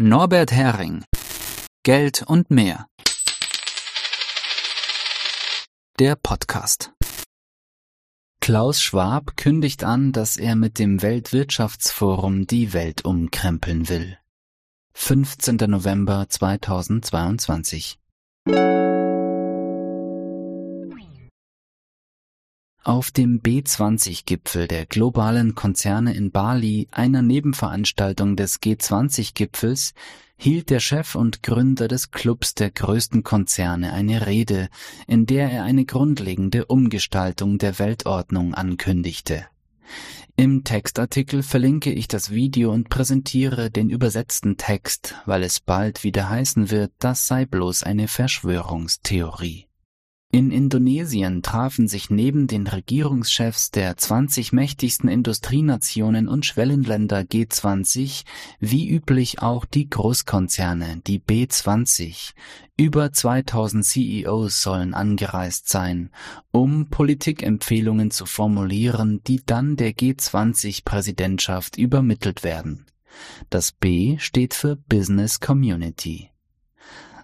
Norbert Hering Geld und mehr. Der Podcast. Klaus Schwab kündigt an, dass er mit dem Weltwirtschaftsforum die Welt umkrempeln will. 15. November 2022. Auf dem B20-Gipfel der globalen Konzerne in Bali, einer Nebenveranstaltung des G20-Gipfels, hielt der Chef und Gründer des Clubs der größten Konzerne eine Rede, in der er eine grundlegende Umgestaltung der Weltordnung ankündigte. Im Textartikel verlinke ich das Video und präsentiere den übersetzten Text, weil es bald wieder heißen wird, das sei bloß eine Verschwörungstheorie. In Indonesien trafen sich neben den Regierungschefs der 20 mächtigsten Industrienationen und Schwellenländer G20 wie üblich auch die Großkonzerne, die B20. Über 2000 CEOs sollen angereist sein, um Politikempfehlungen zu formulieren, die dann der G20-Präsidentschaft übermittelt werden. Das B steht für Business Community.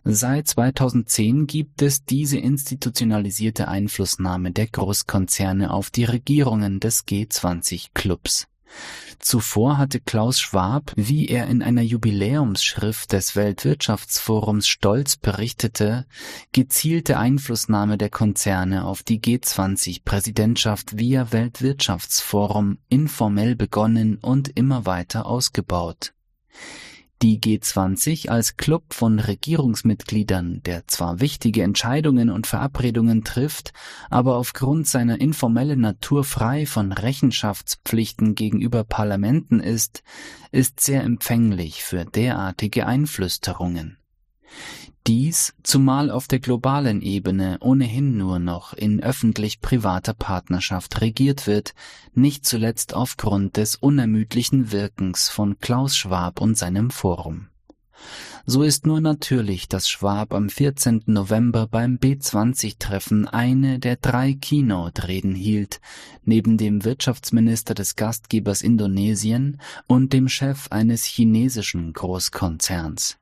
Seit 2010 gibt es diese institutionalisierte Einflussnahme der Großkonzerne auf die Regierungen des G20-Clubs. Zuvor hatte Klaus Schwab, wie er in einer Jubiläumsschrift des Weltwirtschaftsforums stolz berichtete, gezielte Einflussnahme der Konzerne auf die G20-Präsidentschaft via Weltwirtschaftsforum informell begonnen und immer weiter ausgebaut. Die G20 als Club von Regierungsmitgliedern, der zwar wichtige Entscheidungen und Verabredungen trifft, aber aufgrund seiner informellen Natur frei von Rechenschaftspflichten gegenüber Parlamenten ist, ist sehr empfänglich für derartige Einflüsterungen. Dies, zumal auf der globalen Ebene ohnehin nur noch in öffentlich-privater Partnerschaft regiert wird, nicht zuletzt aufgrund des unermüdlichen Wirkens von Klaus Schwab und seinem Forum. So ist nur natürlich, dass Schwab am 14. November beim B20-Treffen eine der drei Keynote-Reden hielt, neben dem Wirtschaftsminister des Gastgebers Indonesien und dem Chef eines chinesischen Großkonzerns.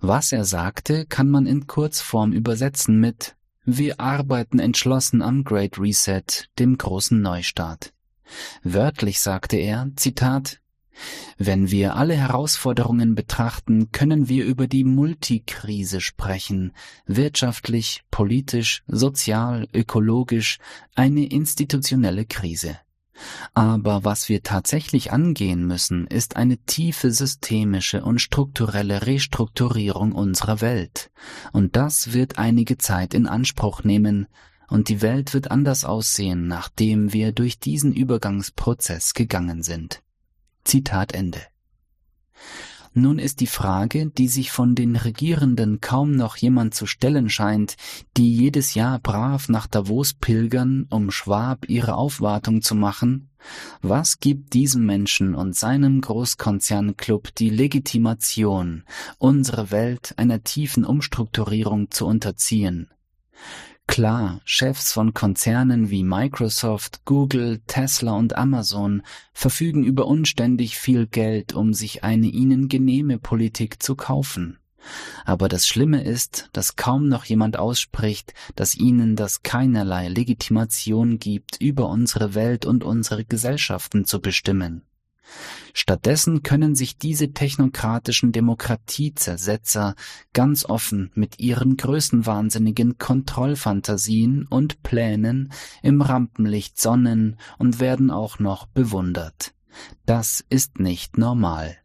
Was er sagte, kann man in Kurzform übersetzen mit Wir arbeiten entschlossen am Great Reset, dem großen Neustart. Wörtlich sagte er, Zitat, wenn wir alle Herausforderungen betrachten, können wir über die Multikrise sprechen, wirtschaftlich, politisch, sozial, ökologisch, eine institutionelle Krise. Aber was wir tatsächlich angehen müssen, ist eine tiefe systemische und strukturelle Restrukturierung unserer Welt. Und das wird einige Zeit in Anspruch nehmen, und die Welt wird anders aussehen, nachdem wir durch diesen Übergangsprozess gegangen sind. Zitat Ende. Nun ist die Frage, die sich von den Regierenden kaum noch jemand zu stellen scheint, die jedes Jahr brav nach Davos pilgern, um Schwab ihre Aufwartung zu machen, was gibt diesem Menschen und seinem Großkonzernclub die Legitimation, unsere Welt einer tiefen Umstrukturierung zu unterziehen? Klar, Chefs von Konzernen wie Microsoft, Google, Tesla und Amazon verfügen über unständig viel Geld, um sich eine ihnen genehme Politik zu kaufen. Aber das Schlimme ist, dass kaum noch jemand ausspricht, dass ihnen das keinerlei Legitimation gibt, über unsere Welt und unsere Gesellschaften zu bestimmen. Stattdessen können sich diese technokratischen Demokratiezersetzer ganz offen mit ihren größenwahnsinnigen Kontrollfantasien und Plänen im Rampenlicht sonnen und werden auch noch bewundert. Das ist nicht normal.